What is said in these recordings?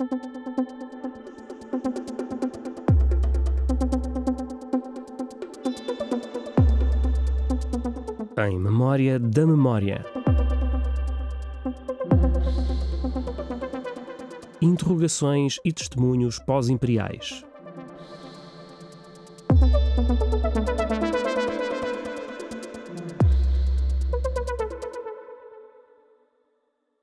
Em memória da memória. Interrogações e testemunhos pós-imperiais.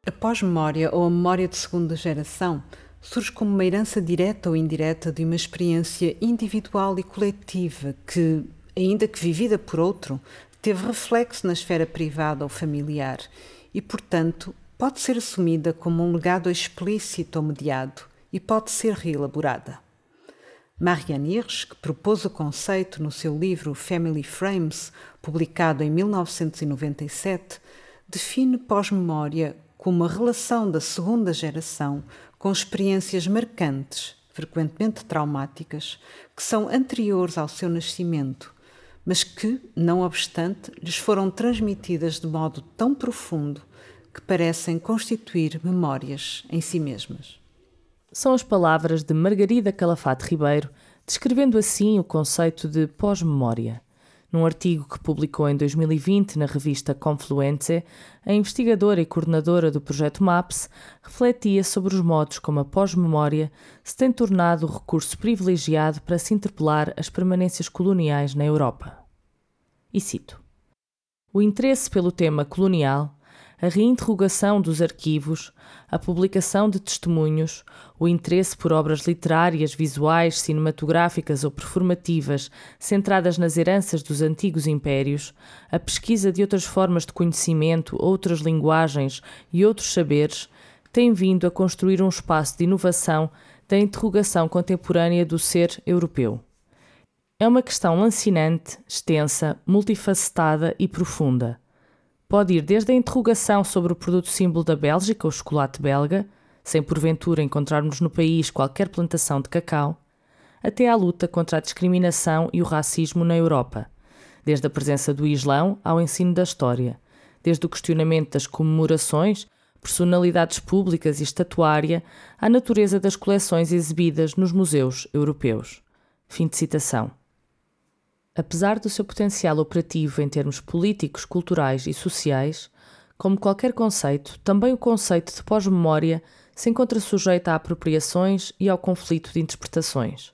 A pós-memória ou a memória de segunda geração surge como uma herança direta ou indireta de uma experiência individual e coletiva que, ainda que vivida por outro, teve reflexo na esfera privada ou familiar e, portanto, pode ser assumida como um legado explícito ou mediado e pode ser reelaborada. Marianne Hirsch, que propôs o conceito no seu livro Family Frames, publicado em 1997, define pós-memória como a relação da segunda geração com experiências marcantes, frequentemente traumáticas, que são anteriores ao seu nascimento, mas que, não obstante, lhes foram transmitidas de modo tão profundo que parecem constituir memórias em si mesmas. São as palavras de Margarida Calafate Ribeiro, descrevendo assim o conceito de pós-memória. Num artigo que publicou em 2020 na revista Confluence, a investigadora e coordenadora do projeto MAPS refletia sobre os modos como a pós-memória se tem tornado o recurso privilegiado para se interpelar as permanências coloniais na Europa. E cito: O interesse pelo tema colonial a reinterrogação dos arquivos, a publicação de testemunhos, o interesse por obras literárias, visuais, cinematográficas ou performativas centradas nas heranças dos antigos impérios, a pesquisa de outras formas de conhecimento, outras linguagens e outros saberes, têm vindo a construir um espaço de inovação da interrogação contemporânea do ser europeu. É uma questão lancinante, extensa, multifacetada e profunda Pode ir desde a interrogação sobre o produto símbolo da Bélgica, o chocolate belga, sem porventura encontrarmos no país qualquer plantação de cacau, até à luta contra a discriminação e o racismo na Europa, desde a presença do Islão ao ensino da história, desde o questionamento das comemorações, personalidades públicas e estatuária, à natureza das coleções exibidas nos museus europeus. Fim de citação. Apesar do seu potencial operativo em termos políticos, culturais e sociais, como qualquer conceito, também o conceito de pós-memória se encontra sujeito a apropriações e ao conflito de interpretações.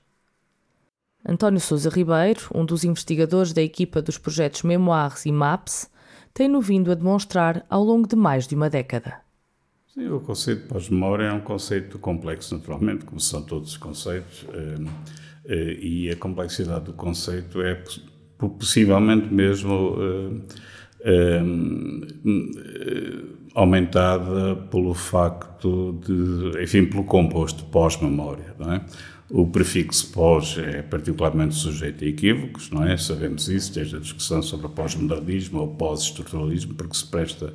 António Sousa Ribeiro, um dos investigadores da equipa dos projetos Memoirs e MAPS, tem-no vindo a demonstrar ao longo de mais de uma década. Sim, o conceito de pós-memória é um conceito complexo, naturalmente, como são todos os conceitos. Eh, e a complexidade do conceito é possivelmente mesmo eh, eh, aumentada pelo facto de, enfim, pelo composto pós-memória, não é? O prefixo pós é particularmente sujeito a equívocos, não é? Sabemos isso, desde a discussão sobre o pós-modernismo ou pós-estruturalismo, porque se presta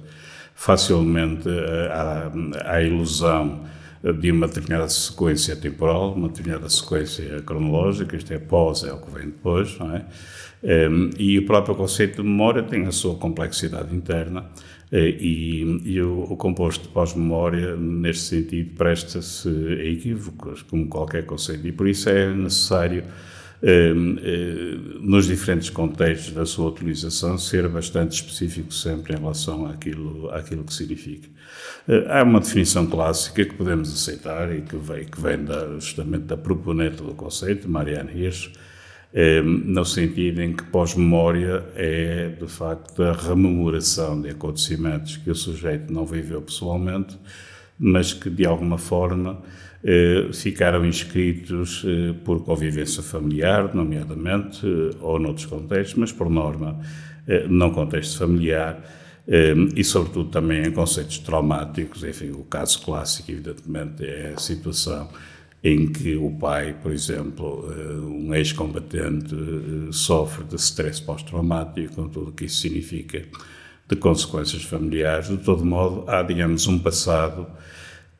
facilmente à, à ilusão de uma determinada sequência temporal, uma determinada sequência cronológica, isto é pós, é o que vem depois, não é? Ehm, e o próprio conceito de memória tem a sua complexidade interna eh, e, e o, o, composto de pós-memória, neste sentido, presta-se a equívocos, como qualquer conceito, e por isso é necessário nos diferentes contextos da sua utilização, ser bastante específico sempre em relação àquilo, àquilo que significa. Eh, há uma definição clássica que podemos aceitar e que vem, que vem da, justamente da proponente do conceito, Marianne Hirsch, ehm, no sentido em que pós-memória é, de facto, a rememoração de acontecimentos que o sujeito não viveu pessoalmente, mas que, de alguma forma, eh, ficaram inscritos eh, por convivência familiar, nomeadamente, eh, ou noutros contextos, mas por norma, não contexto familiar, e sobretudo também em conceitos traumáticos. Enfim, o caso clássico, evidentemente, é a situação em que o pai, por exemplo, um ex-combatente, sofre de stress pós-traumático, com tudo o que isso significa de consequências familiares. De todo modo, há, digamos, um passado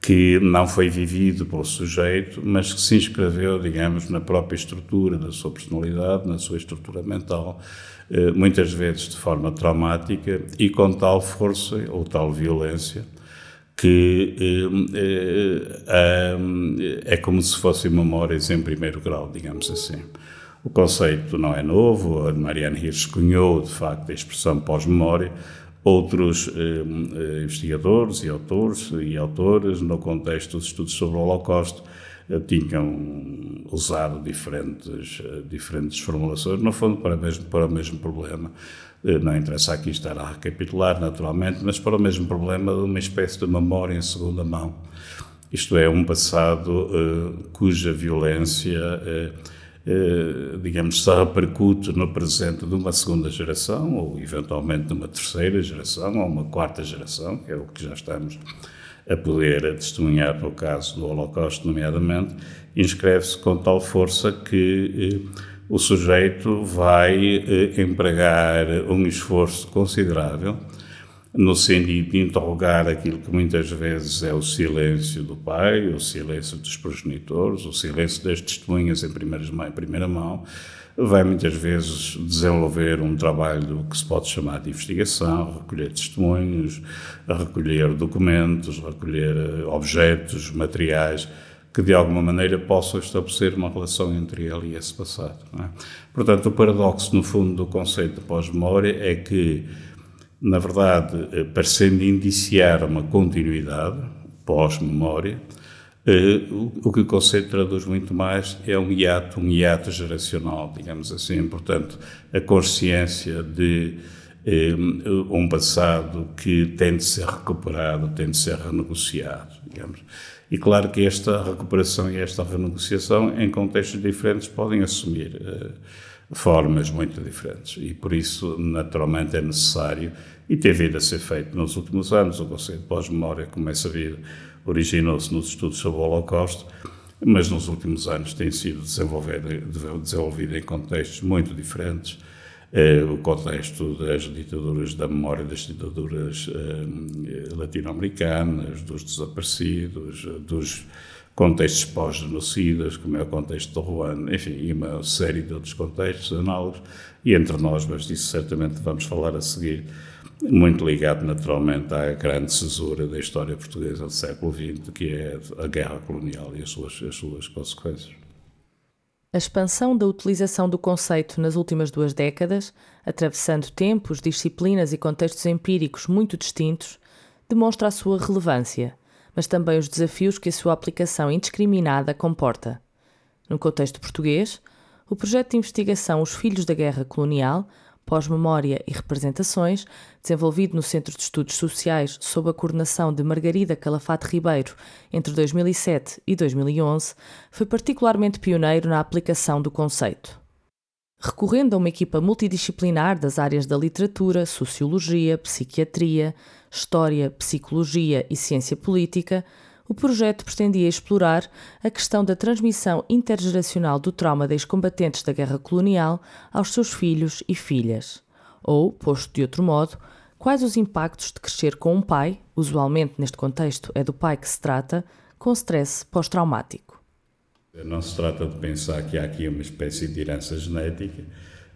que não foi vivido pelo sujeito, mas que se inscreveu, digamos, na própria estrutura da sua personalidade, na sua estrutura mental, eh, muitas vezes de forma traumática e com tal força ou tal violência que é como se fossem memórias em primeiro grau, digamos assim. O conceito não é novo, a Marianne Hirsch cunhou, de facto, a expressão pós-memória, outros eh, investigadores e autores e autores, no contexto dos estudos sobre o Holocausto, eh, tinham usado diferentes, eh, diferentes formulações, no fundo, para mesmo, para o mesmo problema. Eh, não interessa aqui estar a recapitular, naturalmente, mas para o mesmo problema de uma espécie de memória em segunda mão. Isto é, um passado cuja violência digamos, se repercute no presente de uma segunda geração, ou eventualmente de uma terceira geração, ou uma quarta geração, que é o que já estamos a poder testemunhar no caso do Holocausto, nomeadamente, inscreve-se com tal força que eh, o sujeito vai eh, empregar um esforço considerável no sentido de interrogar aquilo que muitas vezes é o silêncio do pai, o silêncio dos progenitores, o silêncio das testemunhas em, primeira mão, vai muitas vezes desenvolver um trabalho que se pode chamar de investigação, recolher testemunhos, recolher documentos, recolher eh, objetos, materiais que de alguma maneira possam estabelecer uma relação entre ele e esse passado. É? Portanto, o paradoxo, no fundo, do conceito de pós-memória é que na verdade, eh, parecendo indiciar uma continuidade pós-memória, eh, o que o conceito traduz muito mais é um hiato, um hiato geracional, digamos assim. Portanto, a consciência de eh, um passado que tem de ser recuperado, tem de ser renegociado, digamos. E claro que esta recuperação e esta renegociação, em contextos diferentes, podem assumir formas muito diferentes. E por isso, naturalmente, é necessário, e tem vindo a ser feito nos últimos anos, o conceito de pós-memória começa a vir, originou-se nos estudos sobre o Holocausto, mas nos últimos anos tem sido desenvolvido, desenvolvido em contextos muito diferentes. Eh, o contexto das ditaduras, da memória das ditaduras eh, latino-americanas, dos desaparecidos, dos contextos pós-genocidas, como é o contexto do Ruanda, enfim, e uma série de outros contextos análogos, e entre nós, mas disso certamente vamos falar a seguir, muito ligado naturalmente à grande cesura da história portuguesa do século XX, que é a guerra colonial e as suas, as suas consequências. A expansão da utilização do conceito nas últimas duas décadas, atravessando tempos, disciplinas e contextos empíricos muito distintos, demonstra a sua relevância mas também os desafios que a sua aplicação indiscriminada comporta. No contexto português, o projeto de investigação Os Filhos da Guerra Colonial, Pós-Memória e Representações, desenvolvido no Centro de Estudos Sociais sob a coordenação de Margarida Calafate Ribeiro entre 2007 e 2011, foi particularmente pioneiro na aplicação do conceito. Recorrendo a uma equipa multidisciplinar das áreas da literatura, sociologia, psiquiatria, história, psicologia e ciência política, o projeto pretendia explorar a questão da transmissão intergeracional do trauma dos combatentes da guerra colonial aos seus filhos e filhas. Ou, posto de outro modo, quais os impactos de crescer com um pai, usualmente neste contexto é do pai que se trata, com stress pós-traumático. Não se trata de pensar que há aqui uma espécie de herança genética,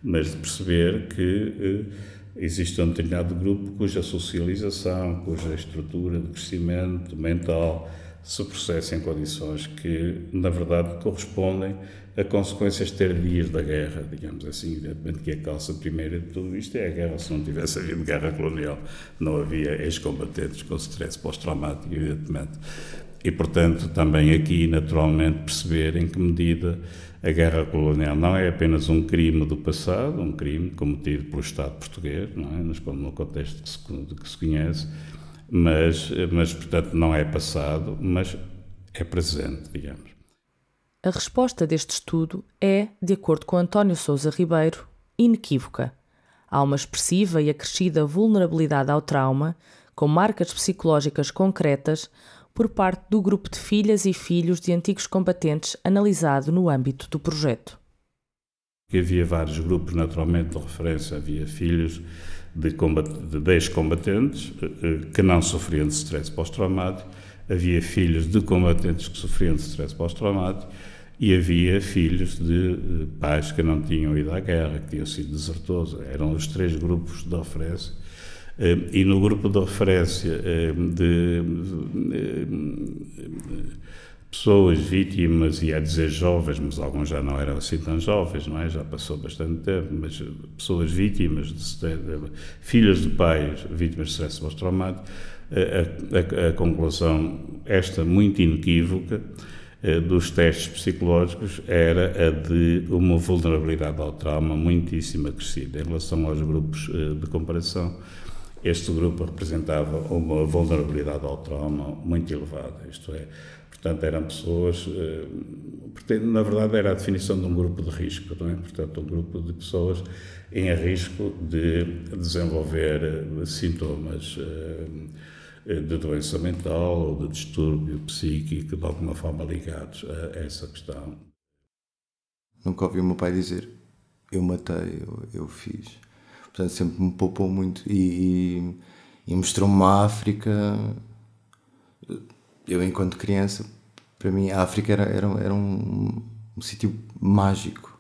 mas de perceber que eh, existe um determinado grupo cuja socialização, cuja estrutura de crescimento mental se processa em condições que, na verdade, correspondem a consequências tardias da guerra, digamos assim. Evidentemente que a causa primeira de tudo isto é a guerra. Se não tivesse havido guerra colonial, não havia ex-combatentes com stress pós-traumático, evidentemente. E, portanto, também aqui, naturalmente, perceber em que medida a guerra colonial não é apenas um crime do passado, um crime cometido pelo Estado português, não é? no contexto que se, que se conhece, mas, mas, portanto, não é passado, mas é presente, digamos. A resposta deste estudo é, de acordo com António Sousa Ribeiro, inequívoca. Há uma expressiva e acrescida vulnerabilidade ao trauma, com marcas psicológicas concretas, por parte do grupo de filhas e filhos de antigos combatentes analisado no âmbito do projeto. Havia vários grupos, naturalmente, de referência. Havia filhos de, de ex-combatentes eh, eh, que não sofriam de stress pós-traumático, havia filhos de combatentes que sofriam de stress pós-traumático e havia filhos de eh, pais que não tinham ido à guerra, que tinham sido desertores. Eram os três grupos de referência E no grupo de referência de pessoas vítimas, e a dizer jovens, mas alguns já não eram assim tão jovens, não é? Já passou bastante tempo, mas pessoas vítimas, de, de, de, filhas de pais vítimas de stress pós-traumático, a, a, a, conclusão, esta muito inequívoca, eh, dos testes psicológicos era a de uma vulnerabilidade ao trauma muitíssimo acrescida. Em relação aos grupos eh, de comparação, este grupo representava uma vulnerabilidade ao trauma muito elevada, isto é, Portanto, eram pessoas. Eh, na verdade, era a definição de um grupo de risco, não é? Portanto, um grupo de pessoas em risco de desenvolver eh, sintomas eh, de doença mental ou de distúrbio psíquico, de alguma forma ligados a essa questão. Nunca ouvi o meu pai dizer eu matei, eu, eu fiz. Portanto, sempre me poupou muito e, e, mostrou-me uma África eu enquanto criança, para mim a África era, era, era um, um sítio mágico.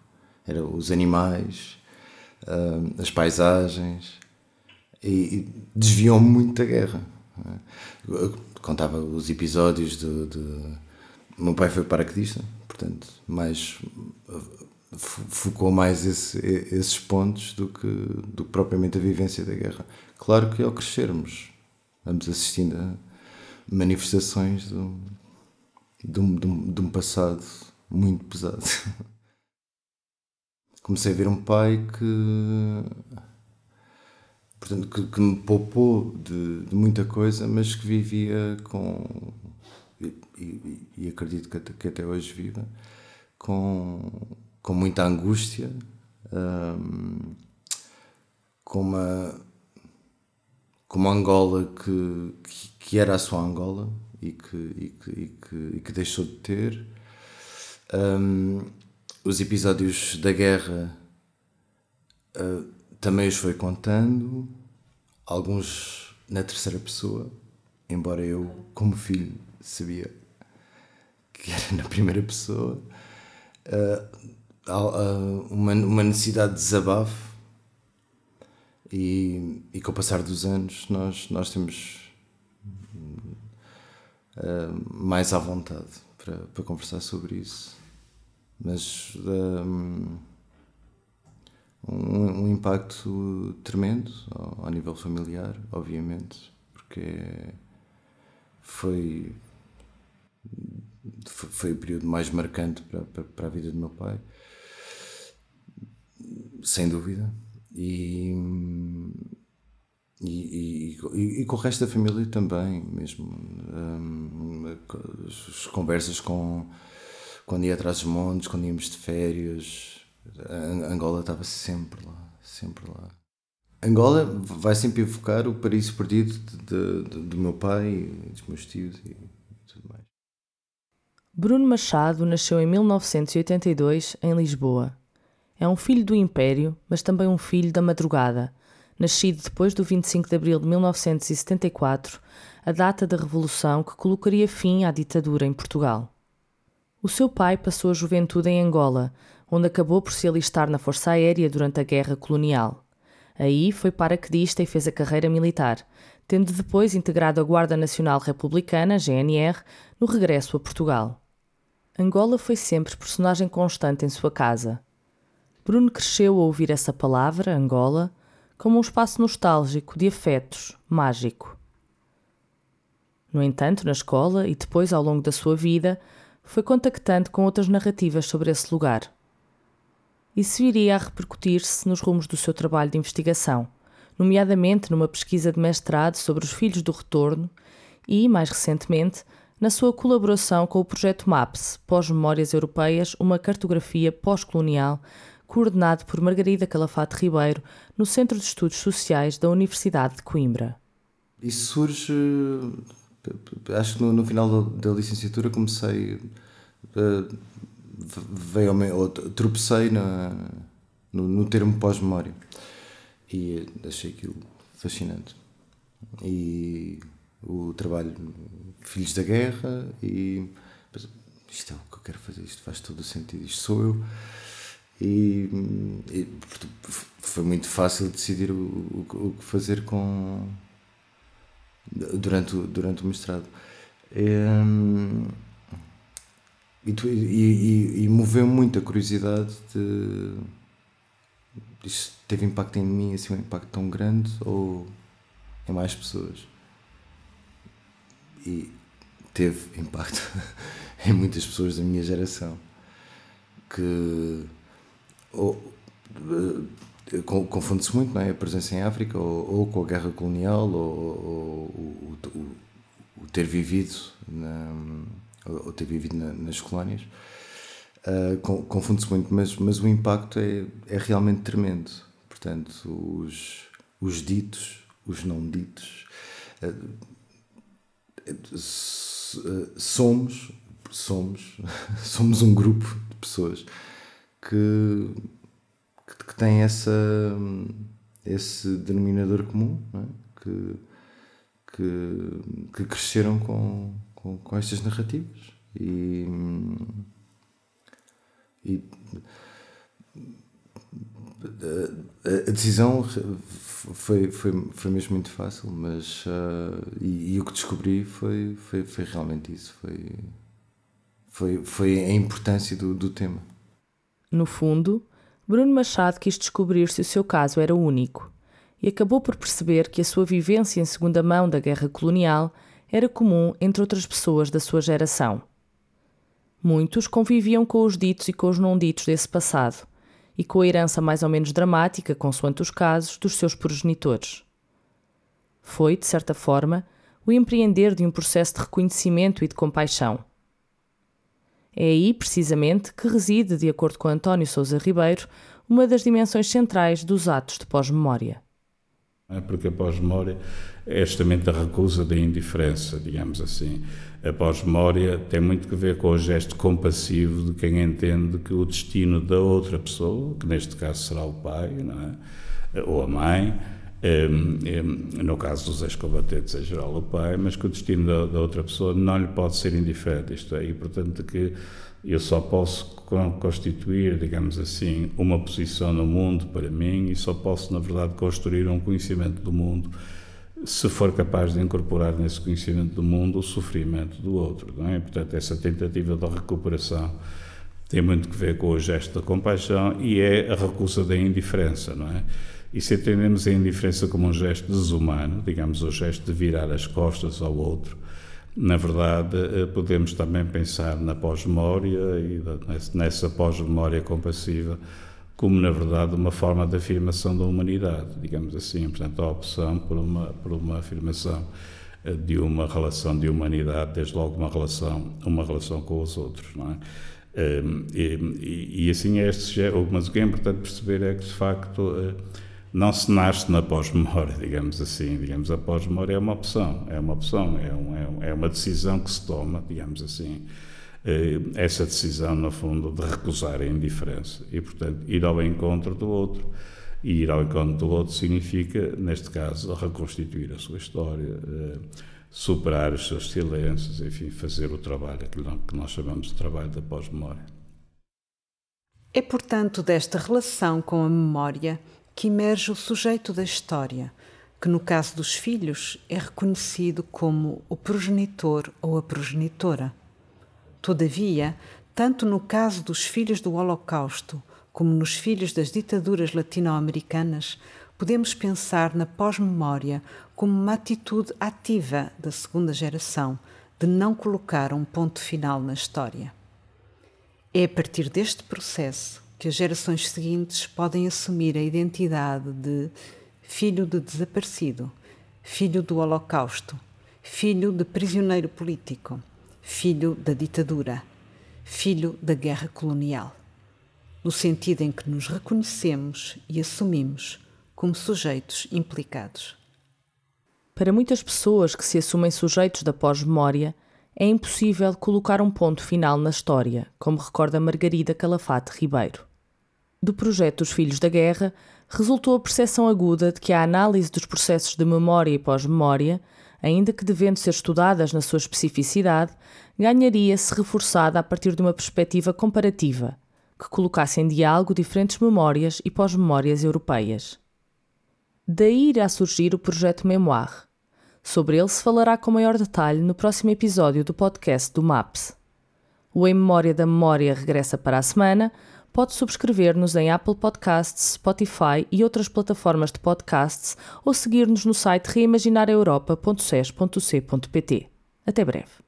Era os animais, uh, as paisagens e, e desviou-me muito da guerra. Eu contava os episódios de, de... meu pai foi paraquedista, portanto, mais focou mais esse, esses pontos do que, do que propriamente a vivência da guerra. Claro que ao crescermos, vamos assistindo a manifestações de um, de um, de um, passado muito pesado. Comecei a ver um pai que portanto, que, que me poupou de, de, muita coisa, mas que vivia com, e, e, e acredito que até, que até, hoje viva, com, com muita angústia, um, com uma com uma Angola que, que, que, era a sua Angola e que, e que, e que, e que deixou de ter. Um, os episódios da guerra uh, também os foi contando, alguns na terceira pessoa, embora eu, como filho, sabia que era na primeira pessoa. Uh, uma, uma necessidade de desabafo e, e com o passar dos anos nós, nós temos uh, mais à vontade para, para conversar sobre isso. Mas um, um, impacto tremendo ao, ao nível familiar, obviamente, porque foi foi o período mais marcante para, para, para, a vida do meu pai, sem dúvida e, e, e, e, com o resto da família também, mesmo. Um, as conversas com. Quando ia atrás dos montes, quando íamos de férias, Angola estava sempre lá, sempre lá. Angola vai sempre evocar o paraíso perdido de, de, do meu pai, dos meus tios e tudo mais. Bruno Machado nasceu em 1982 em Lisboa. É um filho do Império, mas também um filho da madrugada, nascido depois do 25 de abril de 1974, a data da Revolução que colocaria fim à ditadura em Portugal. O seu pai passou a juventude em Angola, onde acabou por se alistar na Força Aérea durante a Guerra Colonial. Aí foi paraquedista e fez a carreira militar, tendo depois integrado a Guarda Nacional Republicana, GNR, no regresso a Portugal. Angola foi sempre personagem constante em sua casa. Bruno cresceu a ouvir essa palavra, Angola, como um espaço nostálgico, de afetos, mágico. No entanto, na escola e depois ao longo da sua vida, foi contactando com outras narrativas sobre esse lugar. Isso iria a repercutir-se nos rumos do seu trabalho de investigação, nomeadamente numa pesquisa de mestrado sobre os filhos do retorno e, mais recentemente, na sua colaboração com o projeto MAPS, Pós-Memórias Europeias, uma cartografia pós-colonial coordenado por Margarida Calafate Ribeiro, no Centro de Estudos Sociais da Universidade de Coimbra. Isso surge, acho que no, no final da, licenciatura comecei, uh, veio ou tropecei na, no, no termo pós-memória e achei aquilo fascinante. E o trabalho Filhos da Guerra e isto é o que eu quero fazer, isto faz todo o sentido, isto sou eu E, e foi muito fácil decidir o, o, o, que fazer com durante, durante o mestrado. E, e, e, e moveu muito a curiosidade de isto teve impacto em mim, assim, um impacto tão grande ou em mais pessoas? E teve impacto em muitas pessoas da minha geração que ou, eh, confunde-se muito não é? a presença em África ou, ou com a guerra colonial ou, ou o, o, o, ter vivido na, ou ter vivido na, nas colónias uh, confunde-se muito mas, mas o impacto é, é realmente tremendo portanto os, os ditos os não ditos uh, somos somos somos um grupo de pessoas que, que, que tem essa esse denominador comum é? que, que, que cresceram com, com, com estas narrativas e, e a decisão foi, foi, foi mesmo muito fácil, mas uh, e, e, o que descobri foi, foi, foi realmente isso, foi, foi, foi a importância do, do tema. No fundo, Bruno Machado quis descobrir se o seu caso era único e acabou por perceber que a sua vivência em segunda mão da guerra colonial era comum entre outras pessoas da sua geração. Muitos conviviam com os ditos e com os não ditos desse passado e com a herança mais ou menos dramática, consoante os casos, dos seus progenitores. Foi, de certa forma, o empreender de um processo de reconhecimento e de compaixão. É aí, precisamente, que reside, de acordo com António Sousa Ribeiro, uma das dimensões centrais dos atos de pós-memória. É porque a pós-memória é justamente a recusa da indiferença, digamos assim. A pós-memória tem muito que ver com o gesto compassivo de quem entende que o destino da outra pessoa, que neste caso será o pai, é? ou a mãe, no caso dos ex-combatentes em geral o pai, mas que o destino da, da, outra pessoa não lhe pode ser indiferente, isto é, e portanto que eu só posso constituir, digamos assim, uma posição no mundo para mim e só posso, na verdade, construir um conhecimento do mundo se for capaz de incorporar nesse conhecimento do mundo o sofrimento do outro, não é? Portanto, essa tentativa de recuperação tem muito que ver com o gesto da compaixão e é a recusa da indiferença, não é? E se entendemos a indiferença como um gesto desumano, digamos, o gesto de virar as costas ao outro, na verdade, eh, podemos também pensar na pós-memória e nessa pós-memória compassiva como, na verdade, uma forma de afirmação da humanidade, digamos assim. Portanto, a opção por uma, por uma afirmação eh, de uma relação de humanidade, desde logo uma relação, uma relação com os outros, não é? Ehm, e, e, assim é este mas o que é importante perceber é que de facto eh, não se nasce na pós-memória, digamos assim. Digamos, a pós-memória é uma opção, é uma opção, é, um, é, é uma decisão que se toma, digamos assim. Eh, essa decisão, no fundo, de recusar a indiferença e, portanto, ir ao encontro do outro. E ir ao encontro do outro significa, neste caso, reconstituir a sua história, eh, superar os seus silêncios, enfim, fazer o trabalho, que nós chamamos de trabalho da pós-memória. É, portanto, desta relação com a memória que emerge o sujeito da história, que no caso dos filhos é reconhecido como o progenitor ou a progenitora. Todavia, tanto no caso dos filhos do Holocausto como nos filhos das ditaduras latino-americanas, podemos pensar na pós-memória como uma atitude ativa da segunda geração de não colocar um ponto final na história. É a partir deste processo que as gerações seguintes podem assumir a identidade de filho de desaparecido, filho do Holocausto, filho de prisioneiro político, filho da ditadura, filho da guerra colonial, no sentido em que nos reconhecemos e assumimos como sujeitos implicados. Para muitas pessoas que se assumem sujeitos da pós-memória, é impossível colocar um ponto final na história, como recorda Margarida Calafate Ribeiro do projeto dos Filhos da Guerra resultou a percepção aguda de que a análise dos processos de memória e pós-memória, ainda que devendo ser estudadas na sua especificidade, ganharia-se reforçada a partir de uma perspectiva comparativa, que colocasse em diálogo diferentes memórias e pós-memórias europeias. Daí irá surgir o projeto Memoir. Sobre ele se falará com maior detalhe no próximo episódio do podcast do MAPS. O Em Memória da Memória regressa para a semana. Pode subscrever-nos em Apple Podcasts, Spotify e outras plataformas de podcasts ou seguir-nos no site reimaginareuropa.ses.c.pt. Até breve.